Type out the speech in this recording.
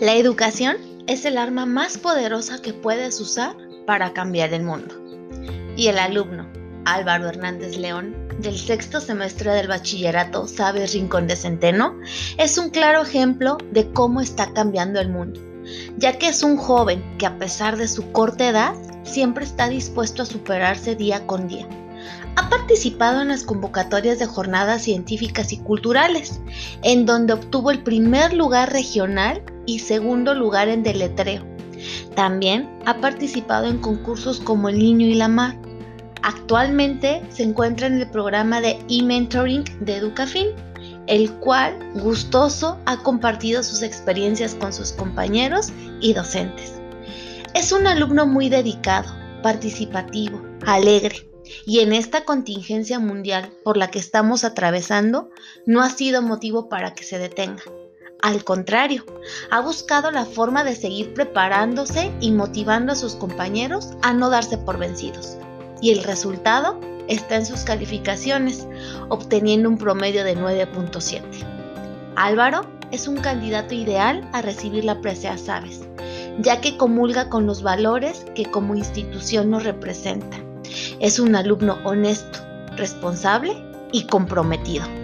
La educación es el arma más poderosa que puedes usar para cambiar el mundo. Y el alumno, Álvaro Hernández León, del sexto semestre del bachillerato Sabes Rincón de Centeno, es un claro ejemplo de cómo está cambiando el mundo, ya que es un joven que a pesar de su corta edad, siempre está dispuesto a superarse día con día ha participado en las convocatorias de jornadas científicas y culturales, en donde obtuvo el primer lugar regional y segundo lugar en deletreo. También ha participado en concursos como El Niño y la Mar. Actualmente se encuentra en el programa de e-mentoring de Educafin, el cual gustoso ha compartido sus experiencias con sus compañeros y docentes. Es un alumno muy dedicado, participativo, alegre, y en esta contingencia mundial por la que estamos atravesando no ha sido motivo para que se detenga. Al contrario, ha buscado la forma de seguir preparándose y motivando a sus compañeros a no darse por vencidos. Y el resultado está en sus calificaciones, obteniendo un promedio de 9.7. Álvaro es un candidato ideal a recibir la presea Sabes, ya que comulga con los valores que como institución nos representan es un alumno honesto, responsable y comprometido.